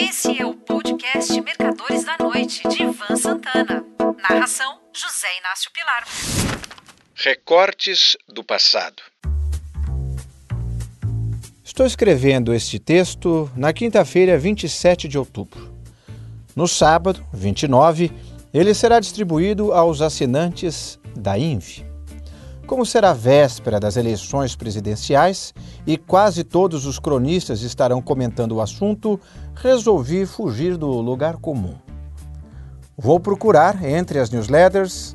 Esse é o podcast Mercadores da Noite, de Ivan Santana. Narração: José Inácio Pilar. Recortes do passado. Estou escrevendo este texto na quinta-feira, 27 de outubro. No sábado, 29, ele será distribuído aos assinantes da INVE. Como será véspera das eleições presidenciais e quase todos os cronistas estarão comentando o assunto, resolvi fugir do lugar comum. Vou procurar entre as newsletters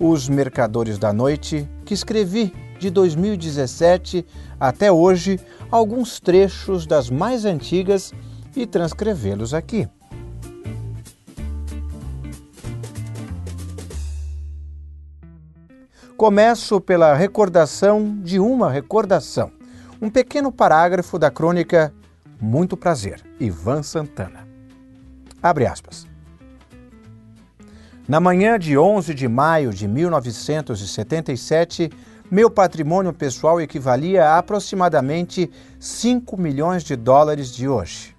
Os Mercadores da Noite, que escrevi de 2017 até hoje alguns trechos das mais antigas e transcrevê-los aqui. Começo pela recordação de uma recordação. Um pequeno parágrafo da crônica Muito Prazer, Ivan Santana. Abre aspas. Na manhã de 11 de maio de 1977, meu patrimônio pessoal equivalia a aproximadamente 5 milhões de dólares de hoje.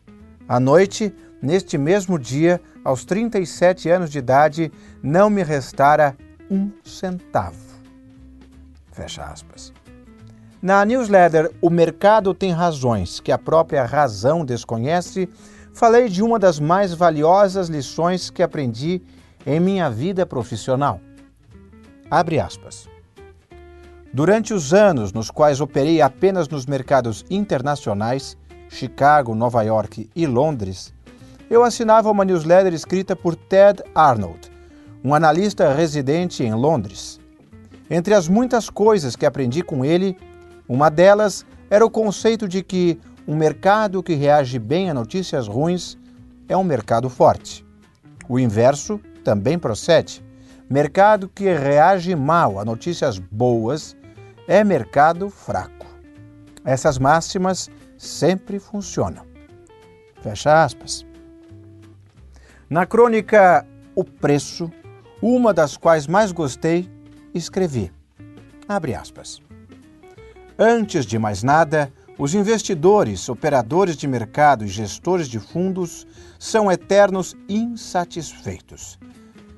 À noite, neste mesmo dia, aos 37 anos de idade, não me restara um centavo. Fecha aspas. Na newsletter O Mercado Tem Razões que a própria razão desconhece, falei de uma das mais valiosas lições que aprendi em minha vida profissional. Abre aspas. Durante os anos nos quais operei apenas nos mercados internacionais, Chicago, Nova York e Londres, eu assinava uma newsletter escrita por Ted Arnold, um analista residente em Londres. Entre as muitas coisas que aprendi com ele, uma delas era o conceito de que um mercado que reage bem a notícias ruins é um mercado forte. O inverso também procede. Mercado que reage mal a notícias boas é mercado fraco. Essas máximas sempre funcionam. Fecha aspas. Na crônica O Preço, uma das quais mais gostei escrevi. Abre aspas. Antes de mais nada, os investidores, operadores de mercado e gestores de fundos são eternos insatisfeitos.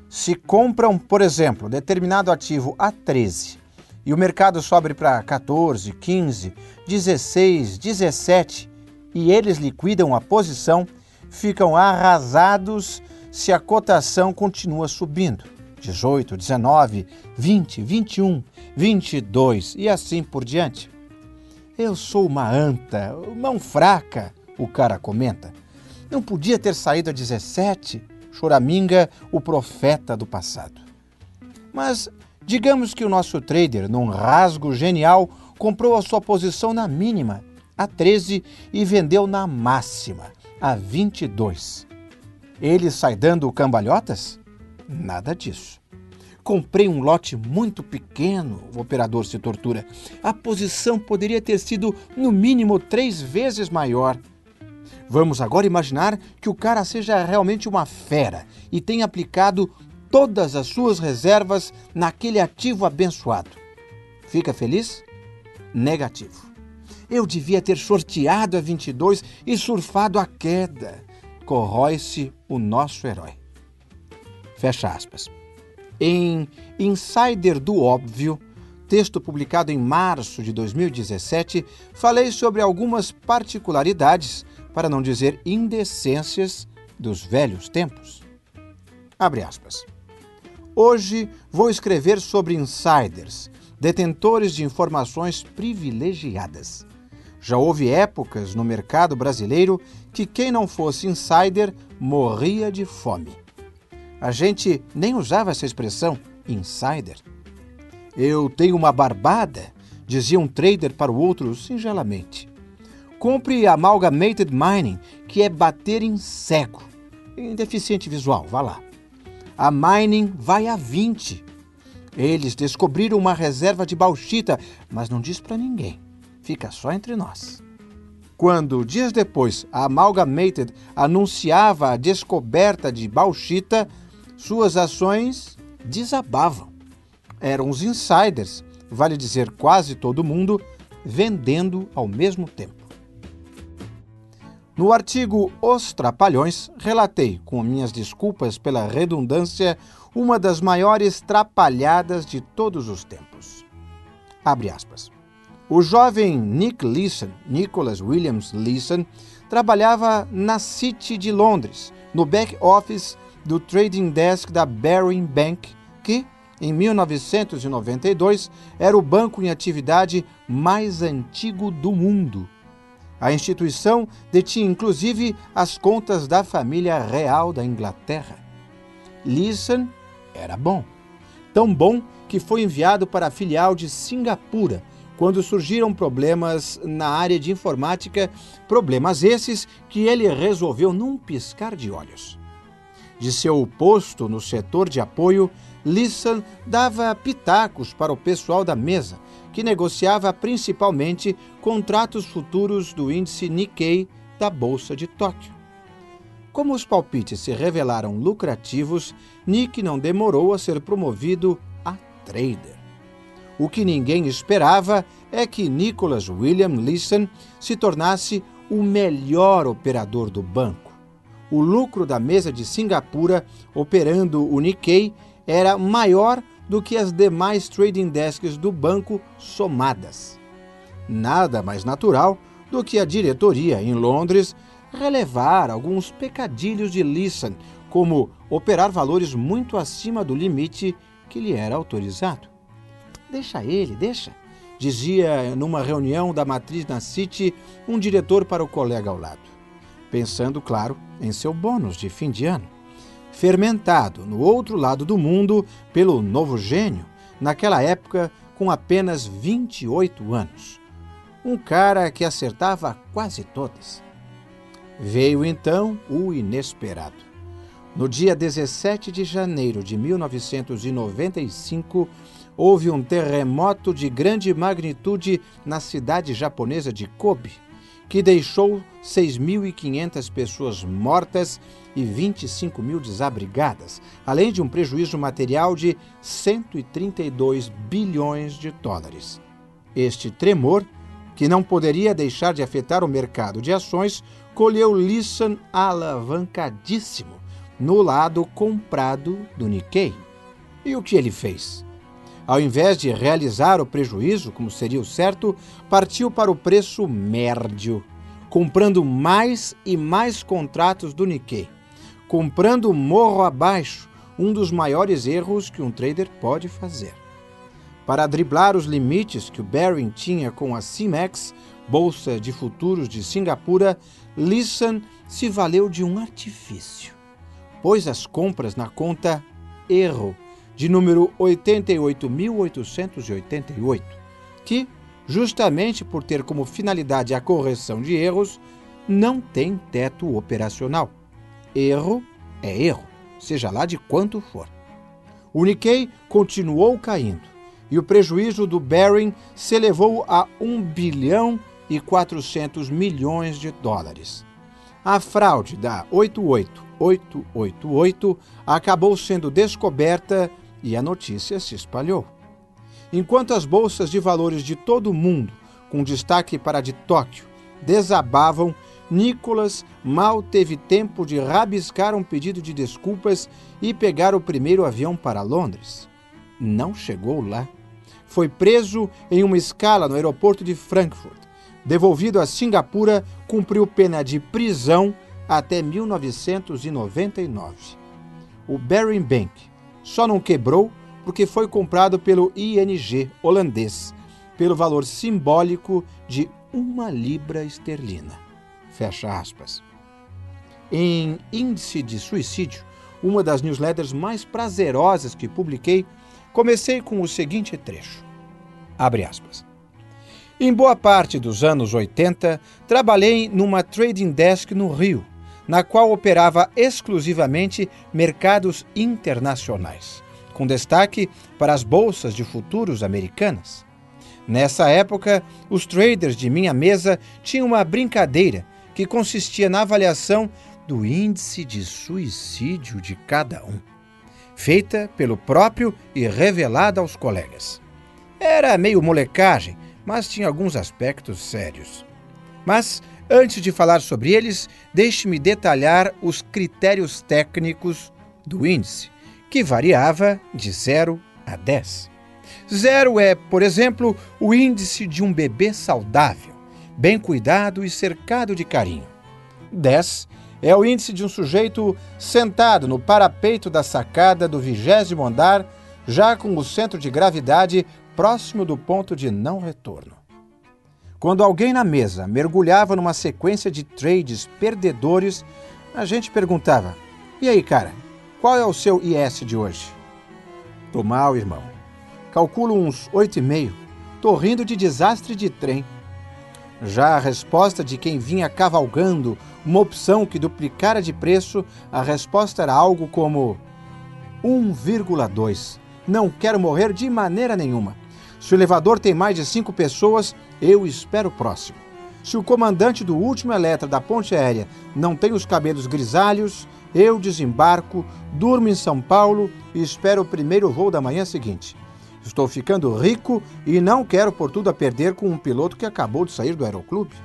Se compram, por exemplo, determinado ativo a 13 e o mercado sobe para 14, 15, 16, 17 e eles liquidam a posição, ficam arrasados se a cotação continua subindo. 18, 19, 20, 21, 22 e assim por diante. Eu sou uma anta, mão fraca, o cara comenta. Não podia ter saído a 17, choraminga o profeta do passado. Mas digamos que o nosso trader, num rasgo genial, comprou a sua posição na mínima, a 13, e vendeu na máxima, a 22. Ele sai dando cambalhotas? Nada disso. Comprei um lote muito pequeno, o operador se tortura. A posição poderia ter sido, no mínimo, três vezes maior. Vamos agora imaginar que o cara seja realmente uma fera e tenha aplicado todas as suas reservas naquele ativo abençoado. Fica feliz? Negativo. Eu devia ter sorteado a 22 e surfado a queda. Corrói-se o nosso herói. Fecha aspas. Em Insider do Óbvio, texto publicado em março de 2017, falei sobre algumas particularidades, para não dizer indecências, dos velhos tempos. Abre aspas. Hoje vou escrever sobre insiders, detentores de informações privilegiadas. Já houve épocas no mercado brasileiro que quem não fosse insider morria de fome. A gente nem usava essa expressão insider. Eu tenho uma barbada, dizia um trader para o outro singelamente. Compre Amalgamated Mining, que é bater em cego. Em deficiente visual, vá lá. A mining vai a 20. Eles descobriram uma reserva de bauxita, mas não diz para ninguém. Fica só entre nós. Quando, dias depois, a Amalgamated anunciava a descoberta de bauxita, suas ações desabavam. Eram os insiders, vale dizer quase todo mundo, vendendo ao mesmo tempo. No artigo Os Trapalhões, relatei, com minhas desculpas pela redundância, uma das maiores trapalhadas de todos os tempos. Abre aspas. O jovem Nick Leeson, Nicholas Williams Leeson, trabalhava na City de Londres, no back office do trading desk da Baring Bank, que, em 1992, era o banco em atividade mais antigo do mundo a instituição detinha inclusive as contas da família real da Inglaterra. Leeson era bom. Tão bom que foi enviado para a filial de Singapura quando surgiram problemas na área de informática, problemas esses que ele resolveu num piscar de olhos. De seu posto no setor de apoio, Leeson dava pitacos para o pessoal da mesa, que negociava principalmente contratos futuros do índice Nikkei da Bolsa de Tóquio. Como os palpites se revelaram lucrativos, Nick não demorou a ser promovido a trader. O que ninguém esperava é que Nicholas William Leeson se tornasse o melhor operador do banco. O lucro da mesa de Singapura operando o Nikkei era maior do que as demais trading desks do banco somadas. Nada mais natural do que a diretoria em Londres relevar alguns pecadilhos de Leeson, como operar valores muito acima do limite que lhe era autorizado. Deixa ele, deixa, dizia numa reunião da matriz na City um diretor para o colega ao lado, pensando, claro, em seu bônus de fim de ano fermentado no outro lado do mundo pelo novo gênio, naquela época com apenas 28 anos. Um cara que acertava quase todas. Veio então o inesperado. No dia 17 de janeiro de 1995, houve um terremoto de grande magnitude na cidade japonesa de Kobe que deixou 6.500 pessoas mortas e 25 mil desabrigadas, além de um prejuízo material de 132 bilhões de dólares. Este tremor, que não poderia deixar de afetar o mercado de ações, colheu Lisson alavancadíssimo no lado comprado do Nikkei. E o que ele fez? Ao invés de realizar o prejuízo, como seria o certo, partiu para o preço médio, comprando mais e mais contratos do Nikkei, comprando morro abaixo, um dos maiores erros que um trader pode fazer. Para driblar os limites que o Baring tinha com a CIMEX, Bolsa de Futuros de Singapura, Lisson se valeu de um artifício. Pôs as compras na conta erro de número 88.888, que, justamente por ter como finalidade a correção de erros, não tem teto operacional. Erro é erro, seja lá de quanto for. O Nikkei continuou caindo e o prejuízo do Baring se elevou a 1 bilhão e 400 milhões de dólares. A fraude da 88888 acabou sendo descoberta e a notícia se espalhou. Enquanto as bolsas de valores de todo o mundo, com destaque para a de Tóquio, desabavam, Nicholas mal teve tempo de rabiscar um pedido de desculpas e pegar o primeiro avião para Londres. Não chegou lá. Foi preso em uma escala no aeroporto de Frankfurt. Devolvido a Singapura, cumpriu pena de prisão até 1999. O Baring Bank, só não quebrou porque foi comprado pelo ING holandês pelo valor simbólico de uma libra esterlina. Fecha aspas. Em Índice de Suicídio, uma das newsletters mais prazerosas que publiquei, comecei com o seguinte trecho. Abre aspas. Em boa parte dos anos 80, trabalhei numa trading desk no Rio, na qual operava exclusivamente mercados internacionais, com destaque para as bolsas de futuros americanas. Nessa época, os traders de minha mesa tinham uma brincadeira que consistia na avaliação do índice de suicídio de cada um, feita pelo próprio e revelada aos colegas. Era meio molecagem, mas tinha alguns aspectos sérios. Mas Antes de falar sobre eles, deixe-me detalhar os critérios técnicos do índice, que variava de 0 a 10. Zero é, por exemplo, o índice de um bebê saudável, bem cuidado e cercado de carinho. 10 é o índice de um sujeito sentado no parapeito da sacada do vigésimo andar, já com o centro de gravidade próximo do ponto de não retorno. Quando alguém na mesa mergulhava numa sequência de trades perdedores, a gente perguntava: E aí, cara, qual é o seu IS de hoje? Tô mal, irmão. Calculo uns 8,5. Tô rindo de desastre de trem. Já a resposta de quem vinha cavalgando uma opção que duplicara de preço, a resposta era algo como 1,2. Não quero morrer de maneira nenhuma. Se o elevador tem mais de cinco pessoas, eu espero o próximo. Se o comandante do último Eletra da ponte aérea não tem os cabelos grisalhos, eu desembarco, durmo em São Paulo e espero o primeiro voo da manhã seguinte. Estou ficando rico e não quero por tudo a perder com um piloto que acabou de sair do aeroclube.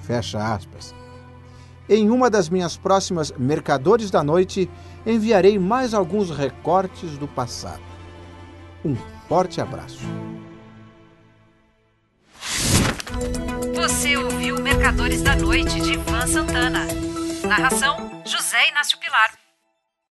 Fecha aspas. Em uma das minhas próximas Mercadores da Noite, enviarei mais alguns recortes do passado. Um forte abraço. Você ouviu Mercadores da Noite de Ivan Santana. Narração: José Inácio Pilar.